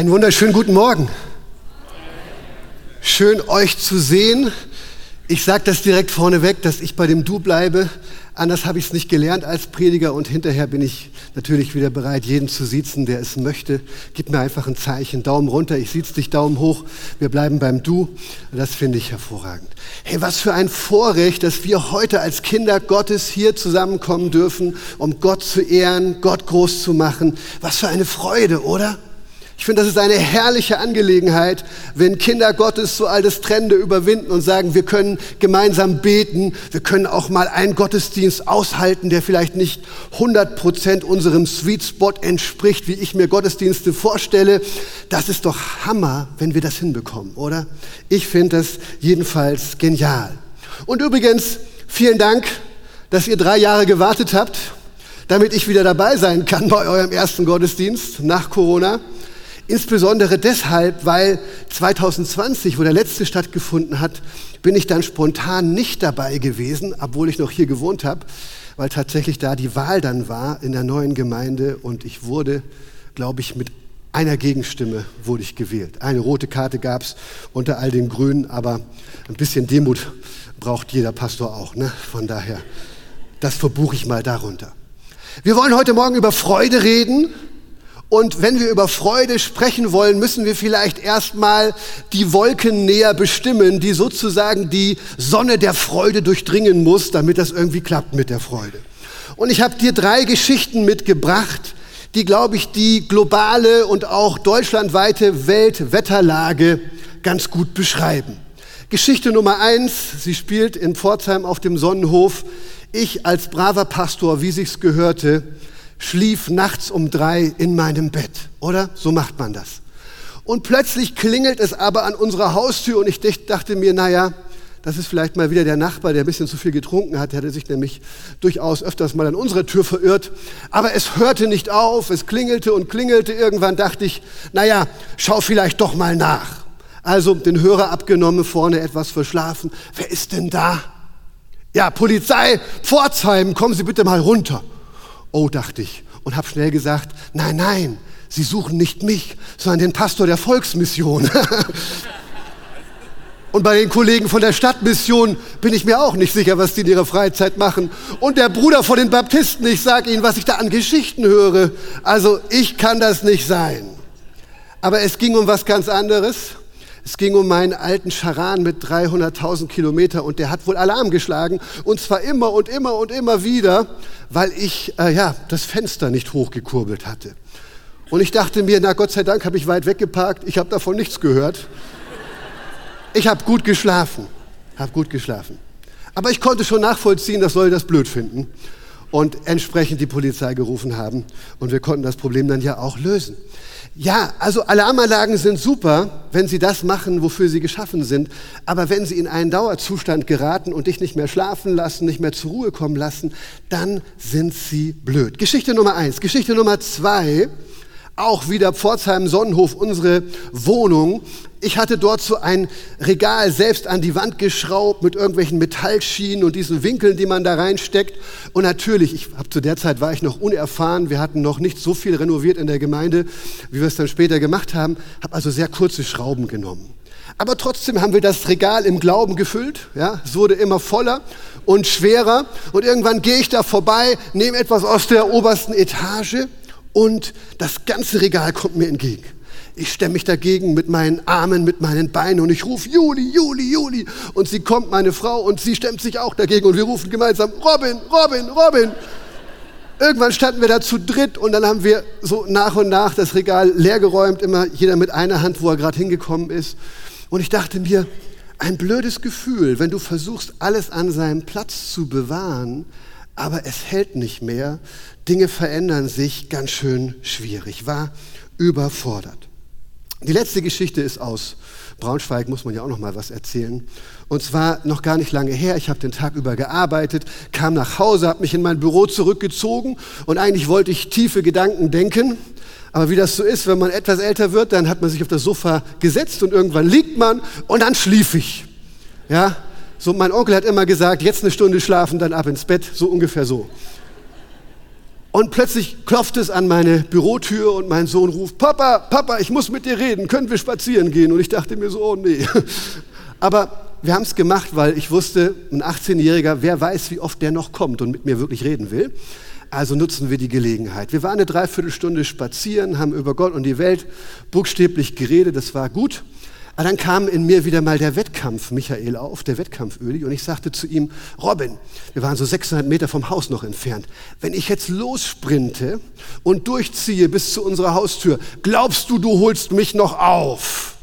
Einen wunderschönen guten Morgen. Schön euch zu sehen. Ich sage das direkt vorneweg, dass ich bei dem Du bleibe. Anders habe ich es nicht gelernt als Prediger und hinterher bin ich natürlich wieder bereit, jeden zu siezen, der es möchte. Gib mir einfach ein Zeichen, Daumen runter, ich sieze dich, Daumen hoch. Wir bleiben beim Du. Das finde ich hervorragend. Hey, was für ein Vorrecht, dass wir heute als Kinder Gottes hier zusammenkommen dürfen, um Gott zu ehren, Gott groß zu machen. Was für eine Freude, oder? Ich finde, das ist eine herrliche Angelegenheit, wenn Kinder Gottes so all das Trennende überwinden und sagen, wir können gemeinsam beten, wir können auch mal einen Gottesdienst aushalten, der vielleicht nicht 100 Prozent unserem Sweet Spot entspricht, wie ich mir Gottesdienste vorstelle. Das ist doch Hammer, wenn wir das hinbekommen, oder? Ich finde das jedenfalls genial. Und übrigens, vielen Dank, dass ihr drei Jahre gewartet habt, damit ich wieder dabei sein kann bei eurem ersten Gottesdienst nach Corona. Insbesondere deshalb, weil 2020, wo der letzte stattgefunden hat, bin ich dann spontan nicht dabei gewesen, obwohl ich noch hier gewohnt habe, weil tatsächlich da die Wahl dann war in der neuen Gemeinde und ich wurde, glaube ich, mit einer Gegenstimme wurde ich gewählt. Eine rote Karte gab es unter all den Grünen, aber ein bisschen Demut braucht jeder Pastor auch. Ne? Von daher, das verbuche ich mal darunter. Wir wollen heute Morgen über Freude reden und wenn wir über Freude sprechen wollen, müssen wir vielleicht erstmal die Wolken näher bestimmen, die sozusagen die Sonne der Freude durchdringen muss, damit das irgendwie klappt mit der Freude. Und ich habe dir drei Geschichten mitgebracht, die, glaube ich, die globale und auch deutschlandweite Weltwetterlage ganz gut beschreiben. Geschichte Nummer eins, sie spielt in Pforzheim auf dem Sonnenhof. Ich als braver Pastor, wie sich's gehörte, schlief nachts um drei in meinem Bett, oder? So macht man das. Und plötzlich klingelt es aber an unserer Haustür und ich dachte mir, naja, das ist vielleicht mal wieder der Nachbar, der ein bisschen zu viel getrunken hat. Der hatte sich nämlich durchaus öfters mal an unserer Tür verirrt. Aber es hörte nicht auf, es klingelte und klingelte. Irgendwann dachte ich, naja, schau vielleicht doch mal nach. Also den Hörer abgenommen, vorne etwas verschlafen. Wer ist denn da? Ja, Polizei, Pforzheim, kommen Sie bitte mal runter. Oh, dachte ich und habe schnell gesagt, nein, nein, Sie suchen nicht mich, sondern den Pastor der Volksmission. und bei den Kollegen von der Stadtmission bin ich mir auch nicht sicher, was die in ihrer Freizeit machen. Und der Bruder von den Baptisten, ich sage Ihnen, was ich da an Geschichten höre. Also ich kann das nicht sein. Aber es ging um was ganz anderes. Es ging um meinen alten Charan mit 300.000 Kilometer und der hat wohl Alarm geschlagen und zwar immer und immer und immer wieder, weil ich äh, ja das Fenster nicht hochgekurbelt hatte. Und ich dachte mir, na Gott sei Dank habe ich weit weggeparkt, ich habe davon nichts gehört. Ich habe gut geschlafen, habe gut geschlafen. Aber ich konnte schon nachvollziehen, dass Leute das blöd finden und entsprechend die Polizei gerufen haben und wir konnten das Problem dann ja auch lösen. Ja, also Alarmanlagen sind super, wenn sie das machen, wofür sie geschaffen sind. Aber wenn sie in einen Dauerzustand geraten und dich nicht mehr schlafen lassen, nicht mehr zur Ruhe kommen lassen, dann sind sie blöd. Geschichte Nummer eins. Geschichte Nummer zwei auch wieder Pforzheim Sonnenhof, unsere Wohnung. Ich hatte dort so ein Regal selbst an die Wand geschraubt mit irgendwelchen Metallschienen und diesen Winkeln, die man da reinsteckt. Und natürlich, ich hab, zu der Zeit war ich noch unerfahren. Wir hatten noch nicht so viel renoviert in der Gemeinde, wie wir es dann später gemacht haben. Habe also sehr kurze Schrauben genommen. Aber trotzdem haben wir das Regal im Glauben gefüllt. Ja, es wurde immer voller und schwerer. Und irgendwann gehe ich da vorbei, nehme etwas aus der obersten Etage und das ganze Regal kommt mir entgegen. Ich stemme mich dagegen mit meinen Armen, mit meinen Beinen und ich rufe Juli, Juli, Juli. Und sie kommt, meine Frau, und sie stemmt sich auch dagegen und wir rufen gemeinsam Robin, Robin, Robin. Irgendwann standen wir da zu dritt und dann haben wir so nach und nach das Regal leergeräumt, immer jeder mit einer Hand, wo er gerade hingekommen ist. Und ich dachte mir, ein blödes Gefühl, wenn du versuchst, alles an seinem Platz zu bewahren, aber es hält nicht mehr. Dinge verändern sich ganz schön schwierig. War überfordert. Die letzte Geschichte ist aus Braunschweig, muss man ja auch noch mal was erzählen. Und zwar noch gar nicht lange her. Ich habe den Tag über gearbeitet, kam nach Hause, habe mich in mein Büro zurückgezogen und eigentlich wollte ich tiefe Gedanken denken. Aber wie das so ist, wenn man etwas älter wird, dann hat man sich auf das Sofa gesetzt und irgendwann liegt man und dann schlief ich. Ja, so, mein Onkel hat immer gesagt, jetzt eine Stunde schlafen, dann ab ins Bett, so ungefähr so. Und plötzlich klopft es an meine Bürotür und mein Sohn ruft, Papa, Papa, ich muss mit dir reden, können wir spazieren gehen? Und ich dachte mir so, oh nee. Aber wir haben es gemacht, weil ich wusste, ein 18-Jähriger, wer weiß, wie oft der noch kommt und mit mir wirklich reden will. Also nutzen wir die Gelegenheit. Wir waren eine Dreiviertelstunde spazieren, haben über Gott und die Welt buchstäblich geredet, das war gut. Aber dann kam in mir wieder mal der Wettkampf Michael auf, der Wettkampf Öli, und ich sagte zu ihm, Robin, wir waren so 600 Meter vom Haus noch entfernt, wenn ich jetzt lossprinte und durchziehe bis zu unserer Haustür, glaubst du, du holst mich noch auf?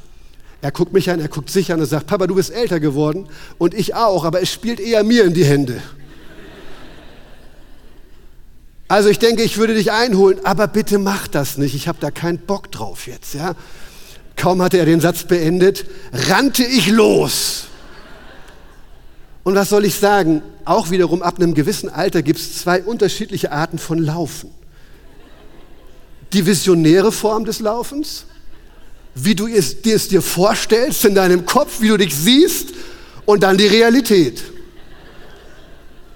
Er guckt mich an, er guckt sich an und sagt, Papa, du bist älter geworden und ich auch, aber es spielt eher mir in die Hände. Also ich denke, ich würde dich einholen, aber bitte mach das nicht. Ich habe da keinen Bock drauf jetzt, ja? Kaum hatte er den Satz beendet, rannte ich los. Und was soll ich sagen? Auch wiederum ab einem gewissen Alter gibt es zwei unterschiedliche Arten von Laufen. Die visionäre Form des Laufens, wie du es, dir es dir vorstellst in deinem Kopf, wie du dich siehst, und dann die Realität.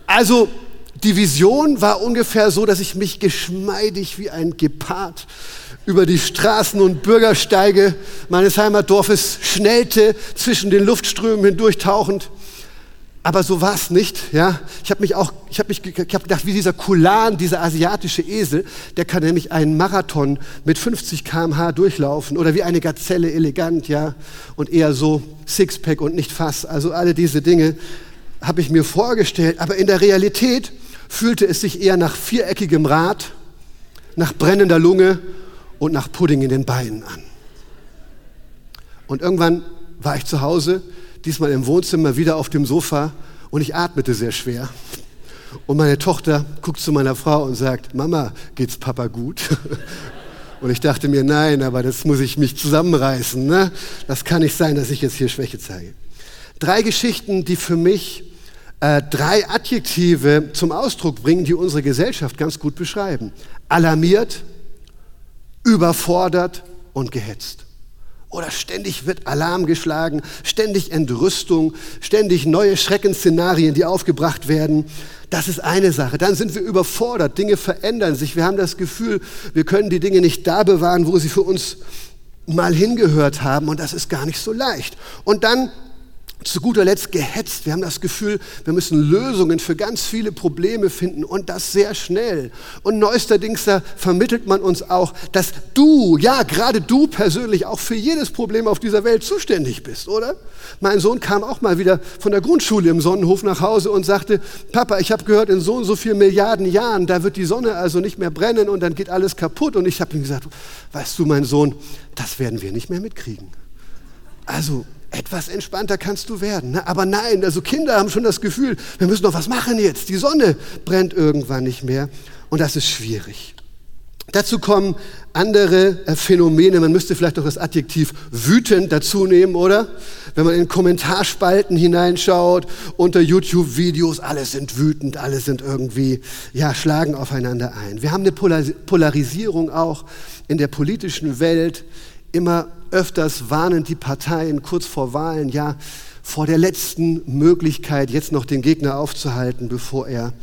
Also die Vision war ungefähr so, dass ich mich geschmeidig wie ein Gepard über die Straßen und Bürgersteige meines Heimatdorfes schnellte, zwischen den Luftströmen hindurchtauchend. Aber so war es nicht. Ja? Ich habe mich auch, ich habe mich, ich hab gedacht, wie dieser Kulan, dieser asiatische Esel, der kann nämlich einen Marathon mit 50 km/h durchlaufen oder wie eine Gazelle elegant, ja, und eher so Sixpack und nicht Fass. Also alle diese Dinge habe ich mir vorgestellt. Aber in der Realität fühlte es sich eher nach viereckigem Rad, nach brennender Lunge und nach Pudding in den Beinen an. Und irgendwann war ich zu Hause, diesmal im Wohnzimmer, wieder auf dem Sofa und ich atmete sehr schwer. Und meine Tochter guckt zu meiner Frau und sagt, Mama, geht's Papa gut? Und ich dachte mir, nein, aber das muss ich mich zusammenreißen. Ne? Das kann nicht sein, dass ich jetzt hier Schwäche zeige. Drei Geschichten, die für mich äh, drei Adjektive zum Ausdruck bringen, die unsere Gesellschaft ganz gut beschreiben. Alarmiert, überfordert und gehetzt. Oder ständig wird Alarm geschlagen, ständig Entrüstung, ständig neue Schreckensszenarien, die aufgebracht werden. Das ist eine Sache. Dann sind wir überfordert, Dinge verändern sich. Wir haben das Gefühl, wir können die Dinge nicht da bewahren, wo sie für uns mal hingehört haben. Und das ist gar nicht so leicht. Und dann zu guter Letzt gehetzt. Wir haben das Gefühl, wir müssen Lösungen für ganz viele Probleme finden und das sehr schnell. Und neuesterdings da vermittelt man uns auch, dass du, ja, gerade du persönlich auch für jedes Problem auf dieser Welt zuständig bist, oder? Mein Sohn kam auch mal wieder von der Grundschule im Sonnenhof nach Hause und sagte, Papa, ich habe gehört, in so und so vielen Milliarden Jahren, da wird die Sonne also nicht mehr brennen und dann geht alles kaputt. Und ich habe ihm gesagt, weißt du, mein Sohn, das werden wir nicht mehr mitkriegen. Also etwas entspannter kannst du werden. Ne? Aber nein, also Kinder haben schon das Gefühl, wir müssen doch was machen jetzt. Die Sonne brennt irgendwann nicht mehr und das ist schwierig. Dazu kommen andere äh, Phänomene. Man müsste vielleicht auch das Adjektiv wütend dazu nehmen, oder? Wenn man in Kommentarspalten hineinschaut, unter YouTube-Videos, alle sind wütend, alle sind irgendwie, ja, schlagen aufeinander ein. Wir haben eine Polarisierung auch in der politischen Welt. Immer öfters warnen die Parteien kurz vor Wahlen ja vor der letzten Möglichkeit, jetzt noch den Gegner aufzuhalten, bevor er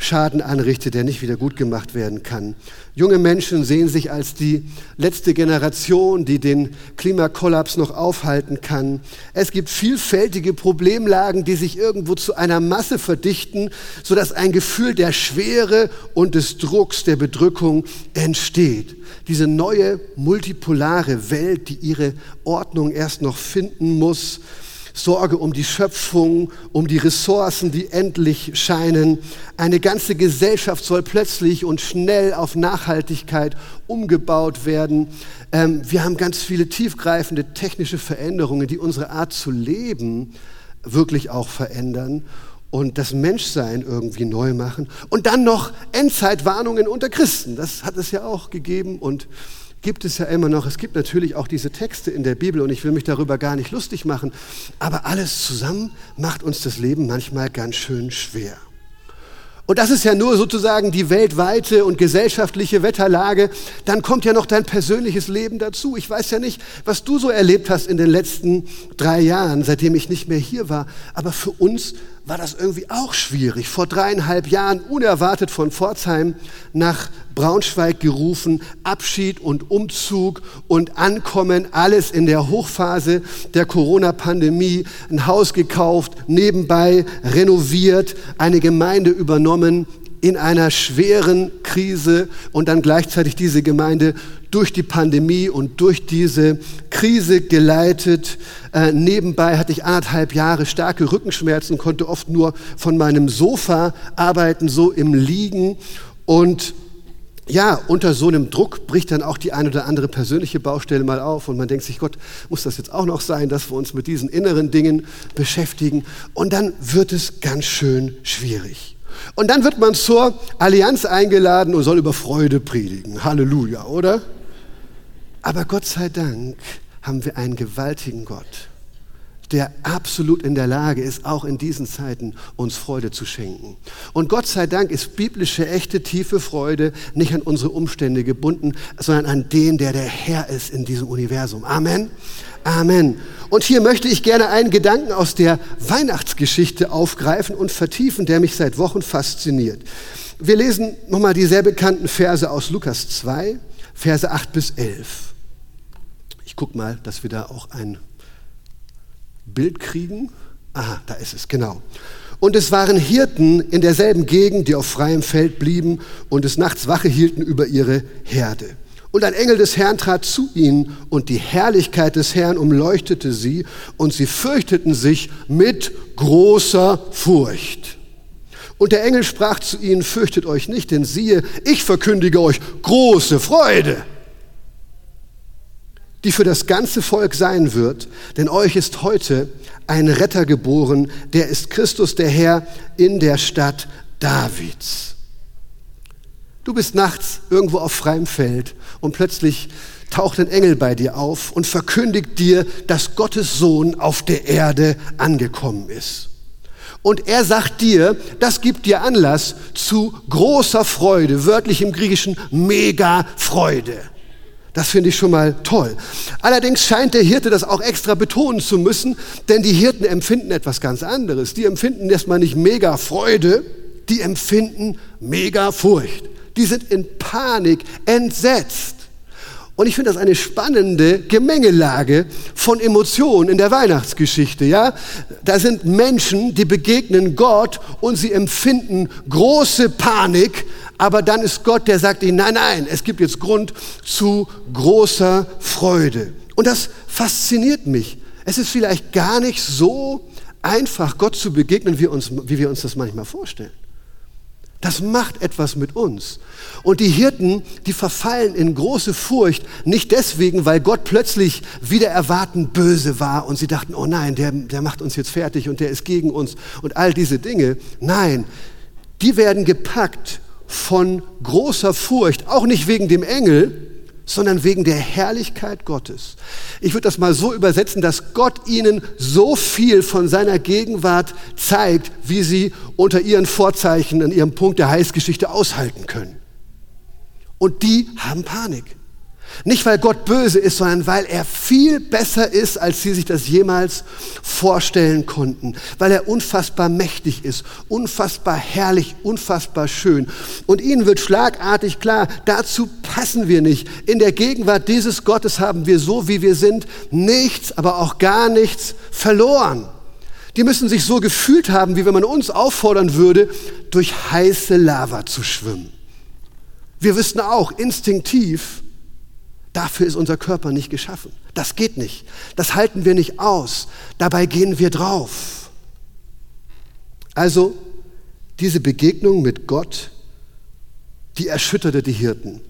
Schaden anrichtet, der nicht wieder gut gemacht werden kann. Junge Menschen sehen sich als die letzte Generation, die den Klimakollaps noch aufhalten kann. Es gibt vielfältige Problemlagen, die sich irgendwo zu einer Masse verdichten, sodass ein Gefühl der Schwere und des Drucks, der Bedrückung entsteht. Diese neue multipolare Welt, die ihre Ordnung erst noch finden muss, Sorge um die Schöpfung, um die Ressourcen, die endlich scheinen. Eine ganze Gesellschaft soll plötzlich und schnell auf Nachhaltigkeit umgebaut werden. Ähm, wir haben ganz viele tiefgreifende technische Veränderungen, die unsere Art zu leben wirklich auch verändern und das Menschsein irgendwie neu machen. Und dann noch Endzeitwarnungen unter Christen. Das hat es ja auch gegeben und gibt es ja immer noch. Es gibt natürlich auch diese Texte in der Bibel und ich will mich darüber gar nicht lustig machen. Aber alles zusammen macht uns das Leben manchmal ganz schön schwer. Und das ist ja nur sozusagen die weltweite und gesellschaftliche Wetterlage. Dann kommt ja noch dein persönliches Leben dazu. Ich weiß ja nicht, was du so erlebt hast in den letzten drei Jahren, seitdem ich nicht mehr hier war. Aber für uns war das irgendwie auch schwierig. Vor dreieinhalb Jahren unerwartet von Pforzheim nach Braunschweig gerufen, Abschied und Umzug und Ankommen, alles in der Hochphase der Corona-Pandemie, ein Haus gekauft, nebenbei renoviert, eine Gemeinde übernommen, in einer schweren Krise und dann gleichzeitig diese Gemeinde durch die Pandemie und durch diese Krise geleitet. Äh, nebenbei hatte ich anderthalb Jahre starke Rückenschmerzen, konnte oft nur von meinem Sofa arbeiten, so im Liegen. Und ja, unter so einem Druck bricht dann auch die eine oder andere persönliche Baustelle mal auf und man denkt sich, Gott, muss das jetzt auch noch sein, dass wir uns mit diesen inneren Dingen beschäftigen? Und dann wird es ganz schön schwierig. Und dann wird man zur Allianz eingeladen und soll über Freude predigen. Halleluja, oder? Aber Gott sei Dank haben wir einen gewaltigen Gott, der absolut in der Lage ist, auch in diesen Zeiten uns Freude zu schenken. Und Gott sei Dank ist biblische, echte, tiefe Freude nicht an unsere Umstände gebunden, sondern an den, der der Herr ist in diesem Universum. Amen. Amen. Und hier möchte ich gerne einen Gedanken aus der Weihnachtsgeschichte aufgreifen und vertiefen, der mich seit Wochen fasziniert. Wir lesen nochmal die sehr bekannten Verse aus Lukas 2, Verse 8 bis 11. Ich gucke mal, dass wir da auch ein Bild kriegen. Aha, da ist es, genau. Und es waren Hirten in derselben Gegend, die auf freiem Feld blieben und des Nachts Wache hielten über ihre Herde. Und ein Engel des Herrn trat zu ihnen und die Herrlichkeit des Herrn umleuchtete sie und sie fürchteten sich mit großer Furcht. Und der Engel sprach zu ihnen, fürchtet euch nicht, denn siehe, ich verkündige euch große Freude, die für das ganze Volk sein wird, denn euch ist heute ein Retter geboren, der ist Christus der Herr in der Stadt Davids. Du bist nachts irgendwo auf freiem Feld und plötzlich taucht ein Engel bei dir auf und verkündigt dir, dass Gottes Sohn auf der Erde angekommen ist. Und er sagt dir, das gibt dir Anlass zu großer Freude, wörtlich im Griechischen mega Freude. Das finde ich schon mal toll. Allerdings scheint der Hirte das auch extra betonen zu müssen, denn die Hirten empfinden etwas ganz anderes. Die empfinden erstmal nicht mega Freude, die empfinden mega Furcht die sind in Panik, entsetzt. Und ich finde das eine spannende Gemengelage von Emotionen in der Weihnachtsgeschichte, ja? Da sind Menschen, die begegnen Gott und sie empfinden große Panik, aber dann ist Gott, der sagt ihnen, nein, nein, es gibt jetzt Grund zu großer Freude. Und das fasziniert mich. Es ist vielleicht gar nicht so einfach, Gott zu begegnen, wie, uns, wie wir uns das manchmal vorstellen. Das macht etwas mit uns. Und die Hirten, die verfallen in große Furcht, nicht deswegen, weil Gott plötzlich wieder erwarten böse war und sie dachten, oh nein, der, der macht uns jetzt fertig und der ist gegen uns und all diese Dinge. Nein, die werden gepackt von großer Furcht, auch nicht wegen dem Engel, sondern wegen der Herrlichkeit Gottes. Ich würde das mal so übersetzen, dass Gott ihnen so viel von seiner Gegenwart zeigt, wie sie unter ihren Vorzeichen an ihrem Punkt der Heilsgeschichte aushalten können. Und die haben Panik. Nicht, weil Gott böse ist, sondern weil er viel besser ist, als sie sich das jemals vorstellen konnten. Weil er unfassbar mächtig ist, unfassbar herrlich, unfassbar schön. Und ihnen wird schlagartig klar, dazu passen wir nicht. In der Gegenwart dieses Gottes haben wir so, wie wir sind, nichts, aber auch gar nichts verloren. Die müssen sich so gefühlt haben, wie wenn man uns auffordern würde, durch heiße Lava zu schwimmen. Wir wissen auch instinktiv, Dafür ist unser Körper nicht geschaffen. Das geht nicht. Das halten wir nicht aus. Dabei gehen wir drauf. Also diese Begegnung mit Gott, die erschütterte die Hirten.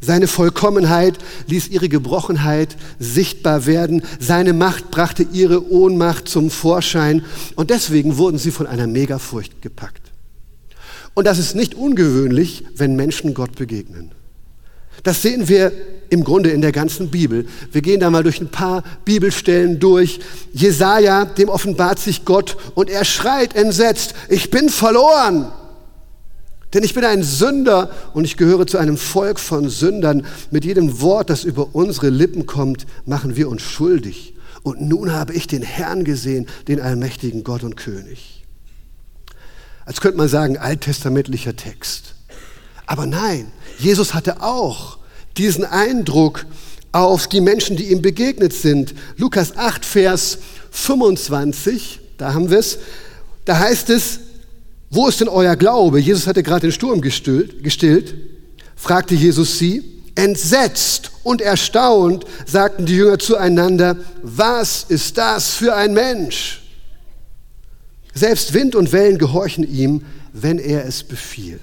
Seine Vollkommenheit ließ ihre Gebrochenheit sichtbar werden. Seine Macht brachte ihre Ohnmacht zum Vorschein. Und deswegen wurden sie von einer Megafurcht gepackt. Und das ist nicht ungewöhnlich, wenn Menschen Gott begegnen. Das sehen wir im Grunde in der ganzen Bibel. Wir gehen da mal durch ein paar Bibelstellen durch. Jesaja, dem offenbart sich Gott und er schreit entsetzt, ich bin verloren. Denn ich bin ein Sünder und ich gehöre zu einem Volk von Sündern. Mit jedem Wort, das über unsere Lippen kommt, machen wir uns schuldig. Und nun habe ich den Herrn gesehen, den allmächtigen Gott und König. Als könnte man sagen, alttestamentlicher Text. Aber nein, Jesus hatte auch diesen Eindruck auf die Menschen, die ihm begegnet sind. Lukas 8, Vers 25, da haben wir es, da heißt es, wo ist denn euer Glaube? Jesus hatte gerade den Sturm gestillt, gestillt, fragte Jesus sie. Entsetzt und erstaunt sagten die Jünger zueinander, was ist das für ein Mensch? Selbst Wind und Wellen gehorchen ihm, wenn er es befiehlt.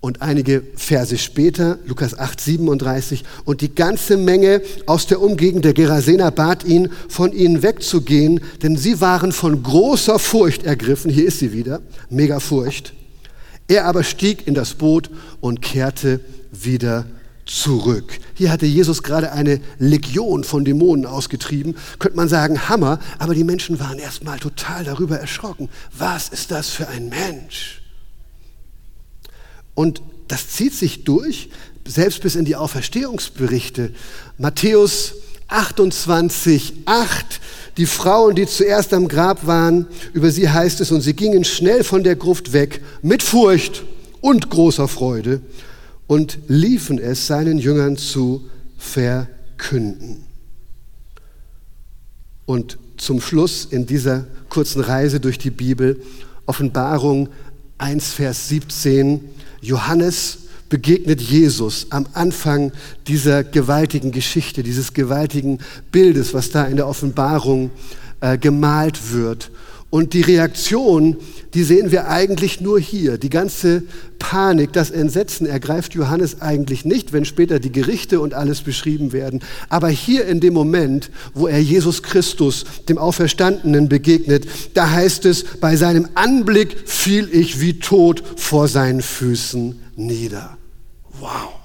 Und einige Verse später, Lukas 8, 37, und die ganze Menge aus der Umgegend der Gerasener bat ihn, von ihnen wegzugehen, denn sie waren von großer Furcht ergriffen. Hier ist sie wieder, mega Furcht. Er aber stieg in das Boot und kehrte wieder zurück. Hier hatte Jesus gerade eine Legion von Dämonen ausgetrieben. Könnte man sagen, Hammer, aber die Menschen waren erstmal total darüber erschrocken. Was ist das für ein Mensch? Und das zieht sich durch, selbst bis in die Auferstehungsberichte. Matthäus 28, 8. Die Frauen, die zuerst am Grab waren, über sie heißt es, und sie gingen schnell von der Gruft weg, mit Furcht und großer Freude, und liefen es seinen Jüngern zu verkünden. Und zum Schluss in dieser kurzen Reise durch die Bibel, Offenbarung 1, Vers 17, Johannes begegnet Jesus am Anfang dieser gewaltigen Geschichte, dieses gewaltigen Bildes, was da in der Offenbarung äh, gemalt wird. Und die Reaktion, die sehen wir eigentlich nur hier. Die ganze Panik, das Entsetzen ergreift Johannes eigentlich nicht, wenn später die Gerichte und alles beschrieben werden. Aber hier in dem Moment, wo er Jesus Christus, dem Auferstandenen, begegnet, da heißt es, bei seinem Anblick fiel ich wie tot vor seinen Füßen nieder. Wow.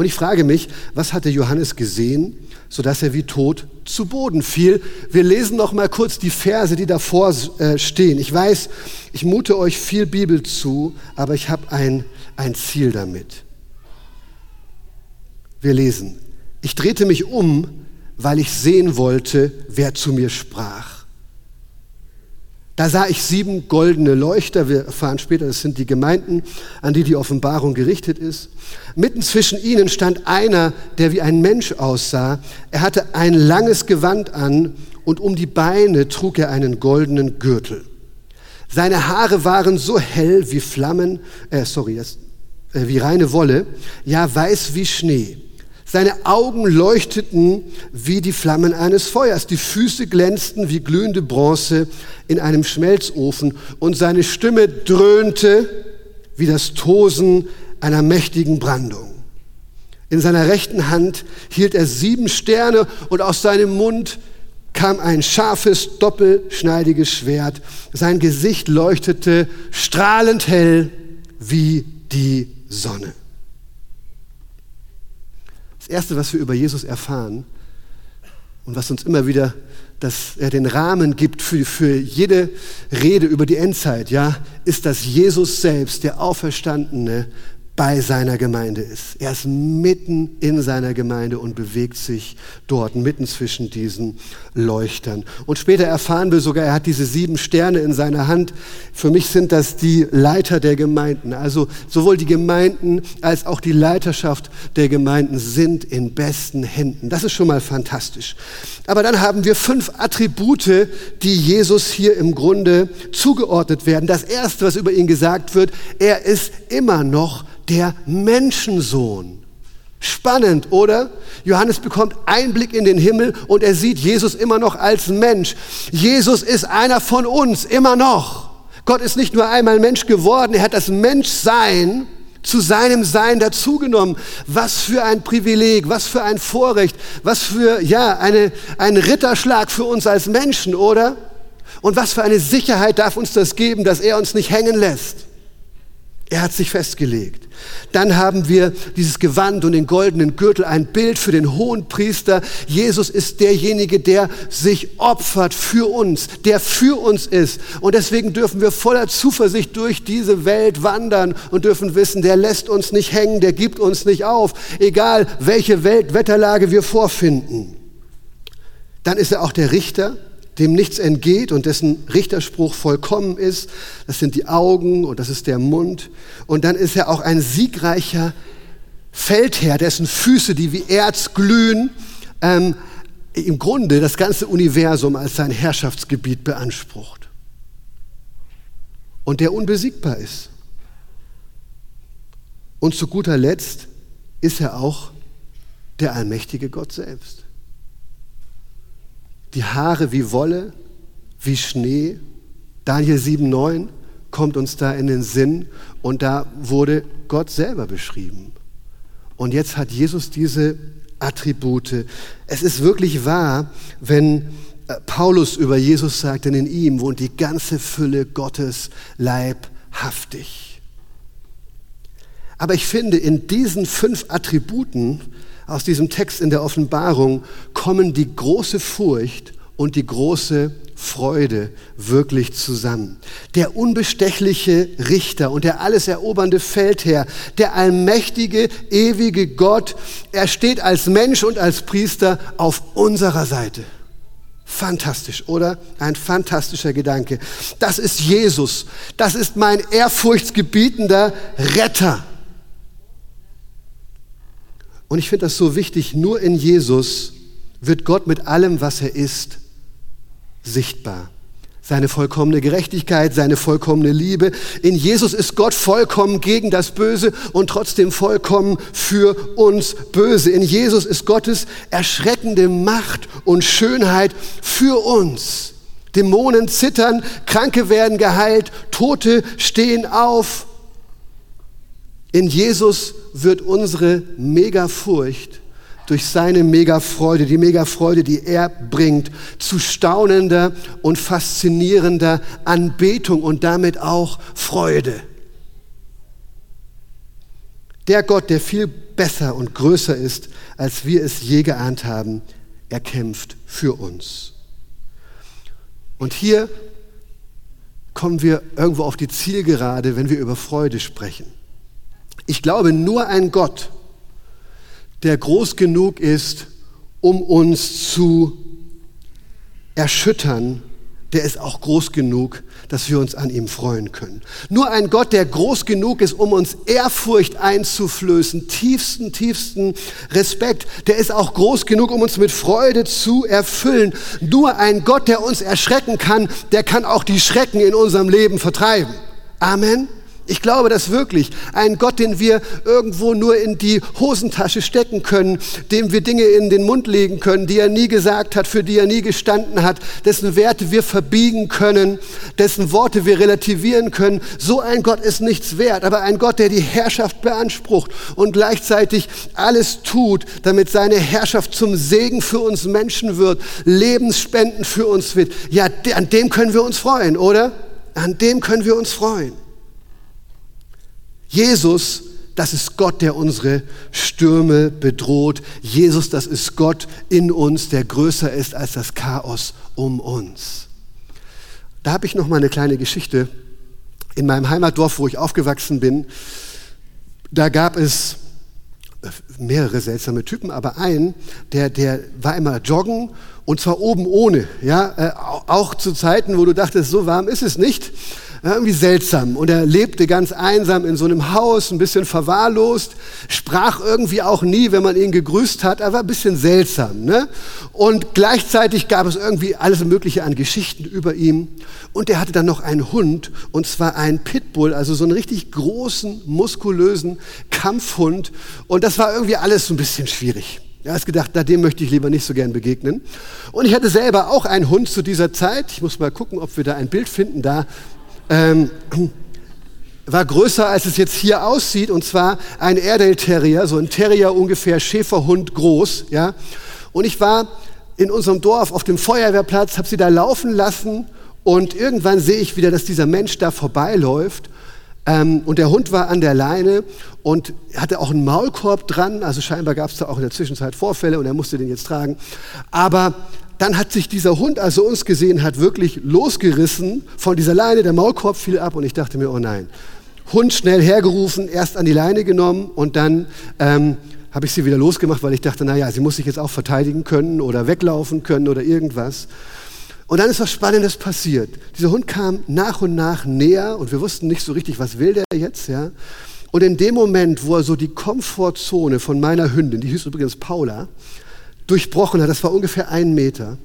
Und ich frage mich, was hatte Johannes gesehen, sodass er wie tot zu Boden fiel? Wir lesen noch mal kurz die Verse, die davor äh, stehen. Ich weiß, ich mute euch viel Bibel zu, aber ich habe ein, ein Ziel damit. Wir lesen, ich drehte mich um, weil ich sehen wollte, wer zu mir sprach. Da sah ich sieben goldene Leuchter. Wir erfahren später, das sind die Gemeinden, an die die Offenbarung gerichtet ist. Mitten zwischen ihnen stand einer, der wie ein Mensch aussah. Er hatte ein langes Gewand an und um die Beine trug er einen goldenen Gürtel. Seine Haare waren so hell wie Flammen, äh, sorry, äh, wie reine Wolle, ja weiß wie Schnee. Seine Augen leuchteten wie die Flammen eines Feuers, die Füße glänzten wie glühende Bronze in einem Schmelzofen und seine Stimme dröhnte wie das Tosen einer mächtigen Brandung. In seiner rechten Hand hielt er sieben Sterne und aus seinem Mund kam ein scharfes, doppelschneidiges Schwert. Sein Gesicht leuchtete strahlend hell wie die Sonne. Erste, was wir über Jesus erfahren und was uns immer wieder, dass er den Rahmen gibt für, für jede Rede über die Endzeit, ja, ist, dass Jesus selbst, der Auferstandene, bei seiner Gemeinde ist. Er ist mitten in seiner Gemeinde und bewegt sich dort, mitten zwischen diesen Leuchtern. Und später erfahren wir sogar, er hat diese sieben Sterne in seiner Hand. Für mich sind das die Leiter der Gemeinden. Also sowohl die Gemeinden als auch die Leiterschaft der Gemeinden sind in besten Händen. Das ist schon mal fantastisch. Aber dann haben wir fünf Attribute, die Jesus hier im Grunde zugeordnet werden. Das erste, was über ihn gesagt wird, er ist immer noch der Menschensohn. Spannend, oder? Johannes bekommt Einblick in den Himmel und er sieht Jesus immer noch als Mensch. Jesus ist einer von uns, immer noch. Gott ist nicht nur einmal Mensch geworden, er hat das Menschsein zu seinem Sein dazugenommen. Was für ein Privileg, was für ein Vorrecht, was für, ja, eine, ein Ritterschlag für uns als Menschen, oder? Und was für eine Sicherheit darf uns das geben, dass er uns nicht hängen lässt. Er hat sich festgelegt. Dann haben wir dieses Gewand und den goldenen Gürtel, ein Bild für den hohen Priester. Jesus ist derjenige, der sich opfert für uns, der für uns ist. Und deswegen dürfen wir voller Zuversicht durch diese Welt wandern und dürfen wissen, der lässt uns nicht hängen, der gibt uns nicht auf, egal welche Weltwetterlage wir vorfinden. Dann ist er auch der Richter, dem nichts entgeht und dessen Richterspruch vollkommen ist. Das sind die Augen und das ist der Mund. Und dann ist er auch ein siegreicher Feldherr, dessen Füße, die wie Erz glühen, ähm, im Grunde das ganze Universum als sein Herrschaftsgebiet beansprucht. Und der unbesiegbar ist. Und zu guter Letzt ist er auch der allmächtige Gott selbst. Die Haare wie Wolle, wie Schnee. Daniel 7,9 kommt uns da in den Sinn und da wurde Gott selber beschrieben. Und jetzt hat Jesus diese Attribute. Es ist wirklich wahr, wenn äh, Paulus über Jesus sagt, denn in ihm wohnt die ganze Fülle Gottes leibhaftig. Aber ich finde, in diesen fünf Attributen aus diesem Text in der Offenbarung kommen die große Furcht und die große Freude wirklich zusammen. Der unbestechliche Richter und der alles erobernde Feldherr, der allmächtige, ewige Gott, er steht als Mensch und als Priester auf unserer Seite. Fantastisch, oder? Ein fantastischer Gedanke. Das ist Jesus. Das ist mein ehrfurchtsgebietender Retter. Und ich finde das so wichtig, nur in Jesus wird Gott mit allem, was er ist, sichtbar. Seine vollkommene Gerechtigkeit, seine vollkommene Liebe. In Jesus ist Gott vollkommen gegen das Böse und trotzdem vollkommen für uns böse. In Jesus ist Gottes erschreckende Macht und Schönheit für uns. Dämonen zittern, Kranke werden geheilt, Tote stehen auf. In Jesus wird unsere Megafurcht durch seine Megafreude, die Megafreude, die er bringt, zu staunender und faszinierender Anbetung und damit auch Freude. Der Gott, der viel besser und größer ist, als wir es je geahnt haben, er kämpft für uns. Und hier kommen wir irgendwo auf die Zielgerade, wenn wir über Freude sprechen. Ich glaube, nur ein Gott, der groß genug ist, um uns zu erschüttern, der ist auch groß genug, dass wir uns an ihm freuen können. Nur ein Gott, der groß genug ist, um uns Ehrfurcht einzuflößen, tiefsten, tiefsten Respekt, der ist auch groß genug, um uns mit Freude zu erfüllen. Nur ein Gott, der uns erschrecken kann, der kann auch die Schrecken in unserem Leben vertreiben. Amen. Ich glaube das wirklich. Ein Gott, den wir irgendwo nur in die Hosentasche stecken können, dem wir Dinge in den Mund legen können, die er nie gesagt hat, für die er nie gestanden hat, dessen Werte wir verbiegen können, dessen Worte wir relativieren können. So ein Gott ist nichts wert, aber ein Gott, der die Herrschaft beansprucht und gleichzeitig alles tut, damit seine Herrschaft zum Segen für uns Menschen wird, Lebensspenden für uns wird. Ja, an dem können wir uns freuen, oder? An dem können wir uns freuen. Jesus, das ist Gott, der unsere Stürme bedroht. Jesus, das ist Gott in uns, der größer ist als das Chaos um uns. Da habe ich noch mal eine kleine Geschichte. In meinem Heimatdorf, wo ich aufgewachsen bin, da gab es mehrere seltsame Typen, aber einen, der, der war immer joggen und zwar oben ohne. Ja, äh, auch zu Zeiten, wo du dachtest, so warm ist es nicht irgendwie seltsam. Und er lebte ganz einsam in so einem Haus, ein bisschen verwahrlost, sprach irgendwie auch nie, wenn man ihn gegrüßt hat. Er war ein bisschen seltsam. Ne? Und gleichzeitig gab es irgendwie alles Mögliche an Geschichten über ihn. Und er hatte dann noch einen Hund, und zwar einen Pitbull, also so einen richtig großen, muskulösen Kampfhund. Und das war irgendwie alles so ein bisschen schwierig. Er hat gedacht, na, dem möchte ich lieber nicht so gern begegnen. Und ich hatte selber auch einen Hund zu dieser Zeit. Ich muss mal gucken, ob wir da ein Bild finden. Da ähm, war größer, als es jetzt hier aussieht, und zwar ein Airedale Terrier, so ein Terrier ungefähr Schäferhund groß, ja. Und ich war in unserem Dorf auf dem Feuerwehrplatz, habe sie da laufen lassen und irgendwann sehe ich wieder, dass dieser Mensch da vorbeiläuft ähm, und der Hund war an der Leine und hatte auch einen Maulkorb dran, also scheinbar gab es da auch in der Zwischenzeit Vorfälle und er musste den jetzt tragen. Aber dann hat sich dieser Hund, als er uns gesehen hat, wirklich losgerissen von dieser Leine. Der Maulkorb fiel ab und ich dachte mir, oh nein. Hund schnell hergerufen, erst an die Leine genommen und dann ähm, habe ich sie wieder losgemacht, weil ich dachte, naja, sie muss sich jetzt auch verteidigen können oder weglaufen können oder irgendwas. Und dann ist was Spannendes passiert. Dieser Hund kam nach und nach näher und wir wussten nicht so richtig, was will der jetzt, ja. Und in dem Moment, wo er so die Komfortzone von meiner Hündin, die hieß übrigens Paula, durchbrochen hat, das war ungefähr ein Meter,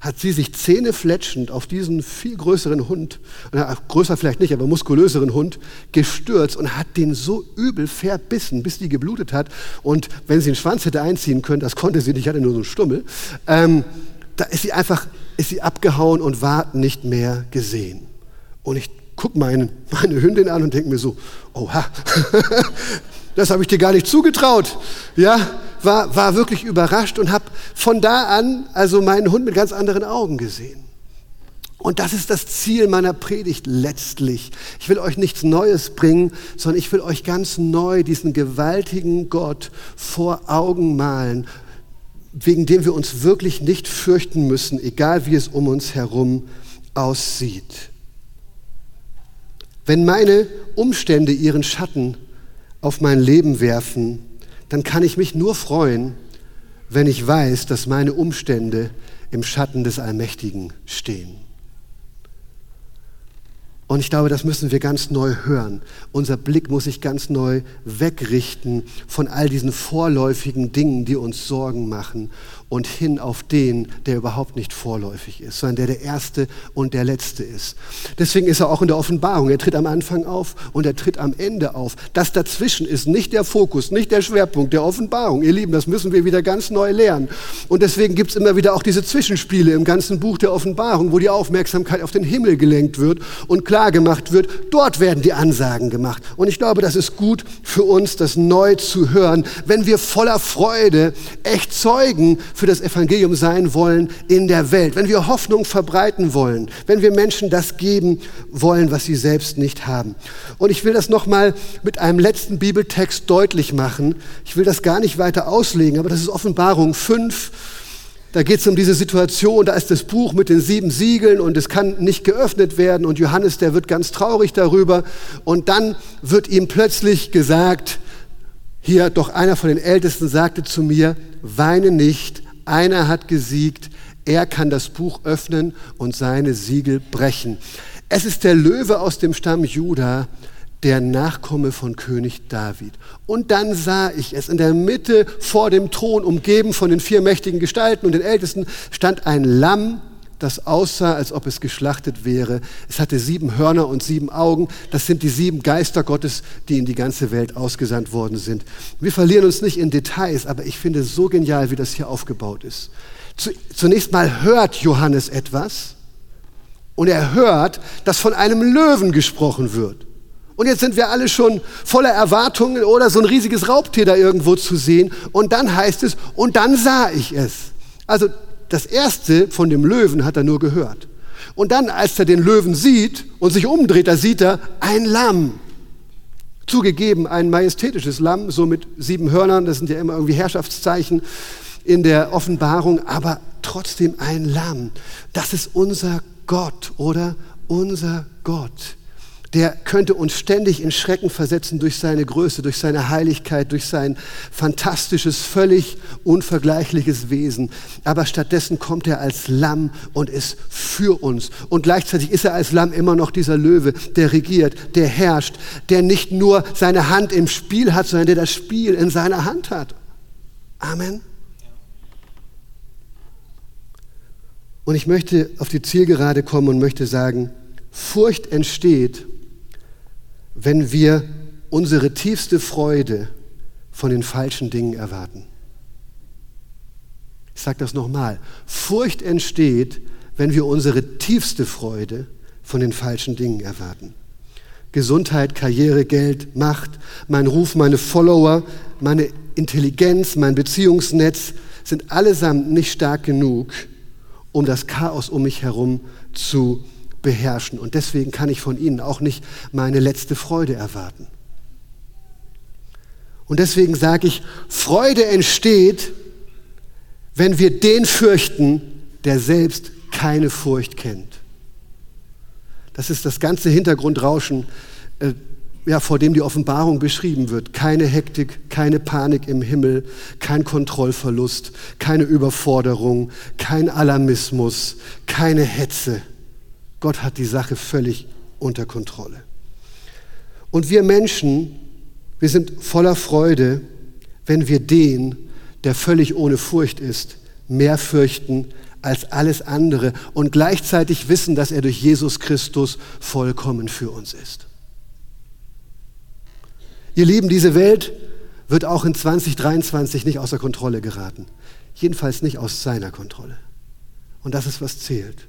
hat sie sich zähnefletschend auf diesen viel größeren Hund, na, größer vielleicht nicht, aber muskulöseren Hund, gestürzt und hat den so übel verbissen, bis die geblutet hat. Und wenn sie den Schwanz hätte einziehen können, das konnte sie nicht, hatte nur so einen Stummel, ähm, da ist sie einfach, ist sie abgehauen und war nicht mehr gesehen. Und ich gucke meine, meine Hündin an und denke mir so, oha, das habe ich dir gar nicht zugetraut. Ja, war, war wirklich überrascht und habe von da an also meinen Hund mit ganz anderen Augen gesehen. Und das ist das Ziel meiner Predigt letztlich. Ich will euch nichts Neues bringen, sondern ich will euch ganz neu diesen gewaltigen Gott vor Augen malen, wegen dem wir uns wirklich nicht fürchten müssen, egal wie es um uns herum aussieht. Wenn meine Umstände ihren Schatten auf mein Leben werfen, dann kann ich mich nur freuen, wenn ich weiß, dass meine Umstände im Schatten des Allmächtigen stehen. Und ich glaube, das müssen wir ganz neu hören. Unser Blick muss sich ganz neu wegrichten von all diesen vorläufigen Dingen, die uns Sorgen machen und hin auf den, der überhaupt nicht vorläufig ist, sondern der der Erste und der Letzte ist. Deswegen ist er auch in der Offenbarung. Er tritt am Anfang auf und er tritt am Ende auf. Das dazwischen ist nicht der Fokus, nicht der Schwerpunkt der Offenbarung. Ihr Lieben, das müssen wir wieder ganz neu lernen. Und deswegen gibt es immer wieder auch diese Zwischenspiele im ganzen Buch der Offenbarung, wo die Aufmerksamkeit auf den Himmel gelenkt wird und klar gemacht wird, dort werden die Ansagen gemacht. Und ich glaube, das ist gut für uns, das neu zu hören, wenn wir voller Freude echt Zeugen für das Evangelium sein wollen in der Welt, wenn wir Hoffnung verbreiten wollen, wenn wir Menschen das geben wollen, was sie selbst nicht haben. Und ich will das nochmal mit einem letzten Bibeltext deutlich machen. Ich will das gar nicht weiter auslegen, aber das ist Offenbarung 5. Da geht es um diese Situation, da ist das Buch mit den sieben Siegeln und es kann nicht geöffnet werden und Johannes, der wird ganz traurig darüber und dann wird ihm plötzlich gesagt, hier doch einer von den Ältesten sagte zu mir, weine nicht, einer hat gesiegt, er kann das Buch öffnen und seine Siegel brechen. Es ist der Löwe aus dem Stamm Juda, der Nachkomme von König David. Und dann sah ich es, in der Mitte vor dem Thron, umgeben von den vier mächtigen Gestalten und den Ältesten, stand ein Lamm, das aussah, als ob es geschlachtet wäre. Es hatte sieben Hörner und sieben Augen. Das sind die sieben Geister Gottes, die in die ganze Welt ausgesandt worden sind. Wir verlieren uns nicht in Details, aber ich finde es so genial, wie das hier aufgebaut ist. Zunächst mal hört Johannes etwas und er hört, dass von einem Löwen gesprochen wird. Und jetzt sind wir alle schon voller Erwartungen oder so ein riesiges Raubtier da irgendwo zu sehen. Und dann heißt es, und dann sah ich es. Also das erste von dem Löwen hat er nur gehört. Und dann, als er den Löwen sieht und sich umdreht, da sieht er ein Lamm. Zugegeben, ein majestätisches Lamm, so mit sieben Hörnern, das sind ja immer irgendwie Herrschaftszeichen in der Offenbarung, aber trotzdem ein Lamm. Das ist unser Gott, oder? Unser Gott der könnte uns ständig in Schrecken versetzen durch seine Größe, durch seine Heiligkeit, durch sein fantastisches, völlig unvergleichliches Wesen. Aber stattdessen kommt er als Lamm und ist für uns. Und gleichzeitig ist er als Lamm immer noch dieser Löwe, der regiert, der herrscht, der nicht nur seine Hand im Spiel hat, sondern der das Spiel in seiner Hand hat. Amen. Und ich möchte auf die Zielgerade kommen und möchte sagen, Furcht entsteht, wenn wir unsere tiefste Freude von den falschen Dingen erwarten. Ich sage das nochmal. Furcht entsteht, wenn wir unsere tiefste Freude von den falschen Dingen erwarten. Gesundheit, Karriere, Geld, Macht, mein Ruf, meine Follower, meine Intelligenz, mein Beziehungsnetz sind allesamt nicht stark genug, um das Chaos um mich herum zu beherrschen. Und deswegen kann ich von ihnen auch nicht meine letzte Freude erwarten. Und deswegen sage ich, Freude entsteht, wenn wir den fürchten, der selbst keine Furcht kennt. Das ist das ganze Hintergrundrauschen, äh, ja, vor dem die Offenbarung beschrieben wird. Keine Hektik, keine Panik im Himmel, kein Kontrollverlust, keine Überforderung, kein Alarmismus, keine Hetze. Gott hat die Sache völlig unter Kontrolle. Und wir Menschen, wir sind voller Freude, wenn wir den, der völlig ohne Furcht ist, mehr fürchten als alles andere und gleichzeitig wissen, dass er durch Jesus Christus vollkommen für uns ist. Ihr Lieben, diese Welt wird auch in 2023 nicht außer Kontrolle geraten. Jedenfalls nicht aus seiner Kontrolle. Und das ist, was zählt.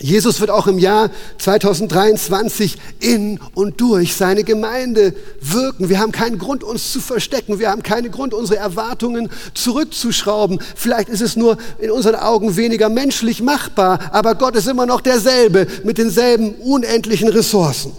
Jesus wird auch im Jahr 2023 in und durch seine Gemeinde wirken. Wir haben keinen Grund, uns zu verstecken. Wir haben keinen Grund, unsere Erwartungen zurückzuschrauben. Vielleicht ist es nur in unseren Augen weniger menschlich machbar, aber Gott ist immer noch derselbe mit denselben unendlichen Ressourcen.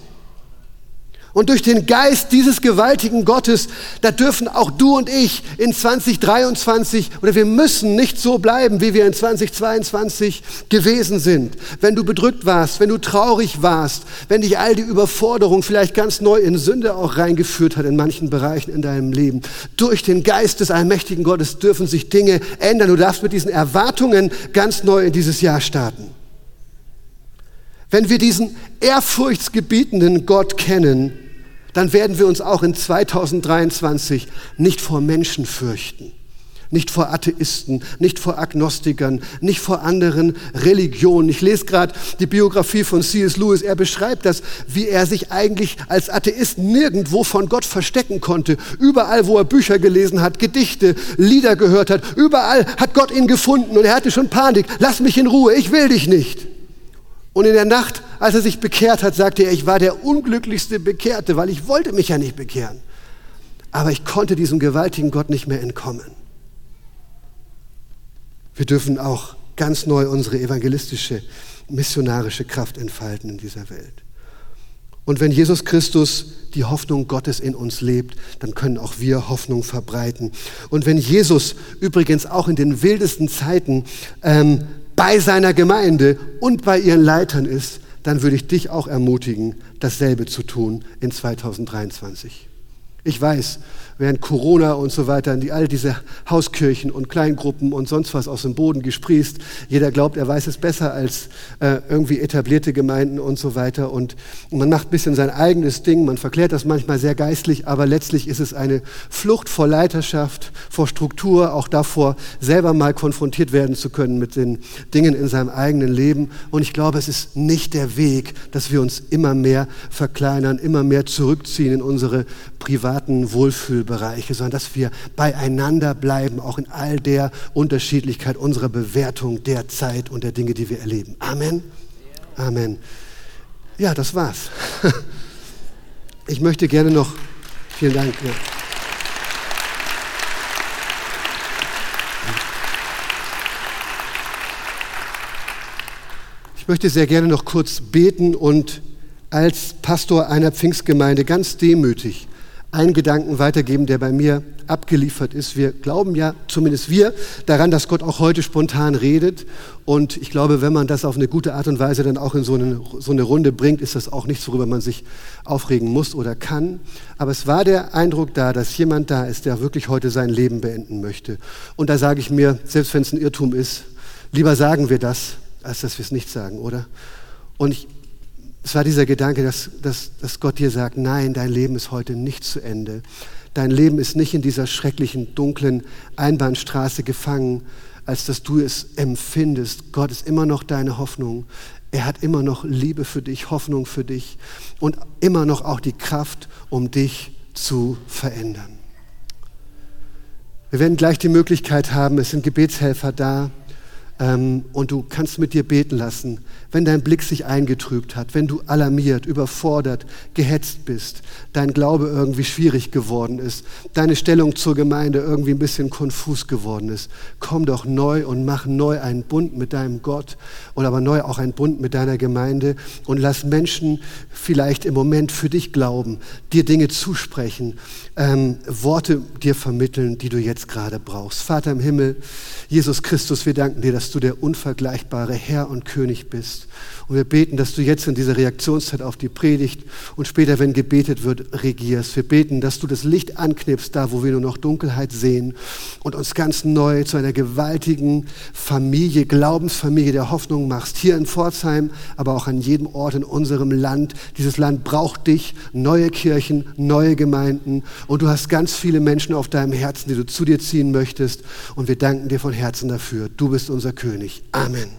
Und durch den Geist dieses gewaltigen Gottes, da dürfen auch du und ich in 2023 oder wir müssen nicht so bleiben, wie wir in 2022 gewesen sind. Wenn du bedrückt warst, wenn du traurig warst, wenn dich all die Überforderung vielleicht ganz neu in Sünde auch reingeführt hat in manchen Bereichen in deinem Leben. Durch den Geist des allmächtigen Gottes dürfen sich Dinge ändern. Du darfst mit diesen Erwartungen ganz neu in dieses Jahr starten. Wenn wir diesen ehrfurchtsgebietenden Gott kennen, dann werden wir uns auch in 2023 nicht vor Menschen fürchten, nicht vor Atheisten, nicht vor Agnostikern, nicht vor anderen Religionen. Ich lese gerade die Biografie von C.S. Lewis. Er beschreibt das, wie er sich eigentlich als Atheist nirgendwo von Gott verstecken konnte. Überall, wo er Bücher gelesen hat, Gedichte, Lieder gehört hat, überall hat Gott ihn gefunden und er hatte schon Panik. Lass mich in Ruhe, ich will dich nicht. Und in der Nacht, als er sich bekehrt hat, sagte er, ich war der unglücklichste Bekehrte, weil ich wollte mich ja nicht bekehren. Aber ich konnte diesem gewaltigen Gott nicht mehr entkommen. Wir dürfen auch ganz neu unsere evangelistische, missionarische Kraft entfalten in dieser Welt. Und wenn Jesus Christus die Hoffnung Gottes in uns lebt, dann können auch wir Hoffnung verbreiten. Und wenn Jesus übrigens auch in den wildesten Zeiten ähm, bei seiner Gemeinde und bei ihren Leitern ist, dann würde ich dich auch ermutigen, dasselbe zu tun in 2023. Ich weiß, während Corona und so weiter, die, all diese Hauskirchen und Kleingruppen und sonst was aus dem Boden gesprießt. Jeder glaubt, er weiß es besser als äh, irgendwie etablierte Gemeinden und so weiter. Und, man macht ein bisschen sein eigenes Ding, man verklärt das manchmal sehr geistlich, aber letztlich ist es eine Flucht vor Leiterschaft, vor Struktur, auch davor, selber mal konfrontiert werden zu können mit den Dingen in seinem eigenen Leben. Und ich glaube, es ist nicht der Weg, dass wir uns immer mehr verkleinern, immer mehr zurückziehen in unsere privaten Wohlfühlbereiche, sondern dass wir beieinander bleiben, auch in all der Unterschiedlichkeit unserer Bewertung der Zeit und der Dinge, die wir erleben. Amen. Amen. Ja, das war's. Ich möchte gerne noch, vielen Dank. Ich möchte sehr gerne noch kurz beten und als Pastor einer Pfingstgemeinde ganz demütig einen Gedanken weitergeben, der bei mir abgeliefert ist. Wir glauben ja, zumindest wir, daran, dass Gott auch heute spontan redet. Und ich glaube, wenn man das auf eine gute Art und Weise dann auch in so eine, so eine Runde bringt, ist das auch nichts, worüber man sich aufregen muss oder kann. Aber es war der Eindruck da, dass jemand da ist, der wirklich heute sein Leben beenden möchte. Und da sage ich mir, selbst wenn es ein Irrtum ist, lieber sagen wir das, als dass wir es nicht sagen, oder? Und ich es war dieser Gedanke, dass, dass, dass Gott dir sagt, nein, dein Leben ist heute nicht zu Ende. Dein Leben ist nicht in dieser schrecklichen, dunklen Einbahnstraße gefangen, als dass du es empfindest. Gott ist immer noch deine Hoffnung. Er hat immer noch Liebe für dich, Hoffnung für dich und immer noch auch die Kraft, um dich zu verändern. Wir werden gleich die Möglichkeit haben, es sind Gebetshelfer da ähm, und du kannst mit dir beten lassen wenn dein Blick sich eingetrübt hat, wenn du alarmiert, überfordert, gehetzt bist, dein Glaube irgendwie schwierig geworden ist, deine Stellung zur Gemeinde irgendwie ein bisschen konfus geworden ist, komm doch neu und mach neu einen Bund mit deinem Gott oder aber neu auch einen Bund mit deiner Gemeinde und lass Menschen vielleicht im Moment für dich glauben, dir Dinge zusprechen, ähm, Worte dir vermitteln, die du jetzt gerade brauchst. Vater im Himmel, Jesus Christus, wir danken dir, dass dass du der unvergleichbare Herr und König bist. Und wir beten, dass du jetzt in dieser Reaktionszeit auf die Predigt und später, wenn gebetet wird, regierst. Wir beten, dass du das Licht anknipst, da wo wir nur noch Dunkelheit sehen und uns ganz neu zu einer gewaltigen Familie, Glaubensfamilie der Hoffnung machst. Hier in Pforzheim, aber auch an jedem Ort in unserem Land. Dieses Land braucht dich, neue Kirchen, neue Gemeinden. Und du hast ganz viele Menschen auf deinem Herzen, die du zu dir ziehen möchtest. Und wir danken dir von Herzen dafür. Du bist unser König. Amen.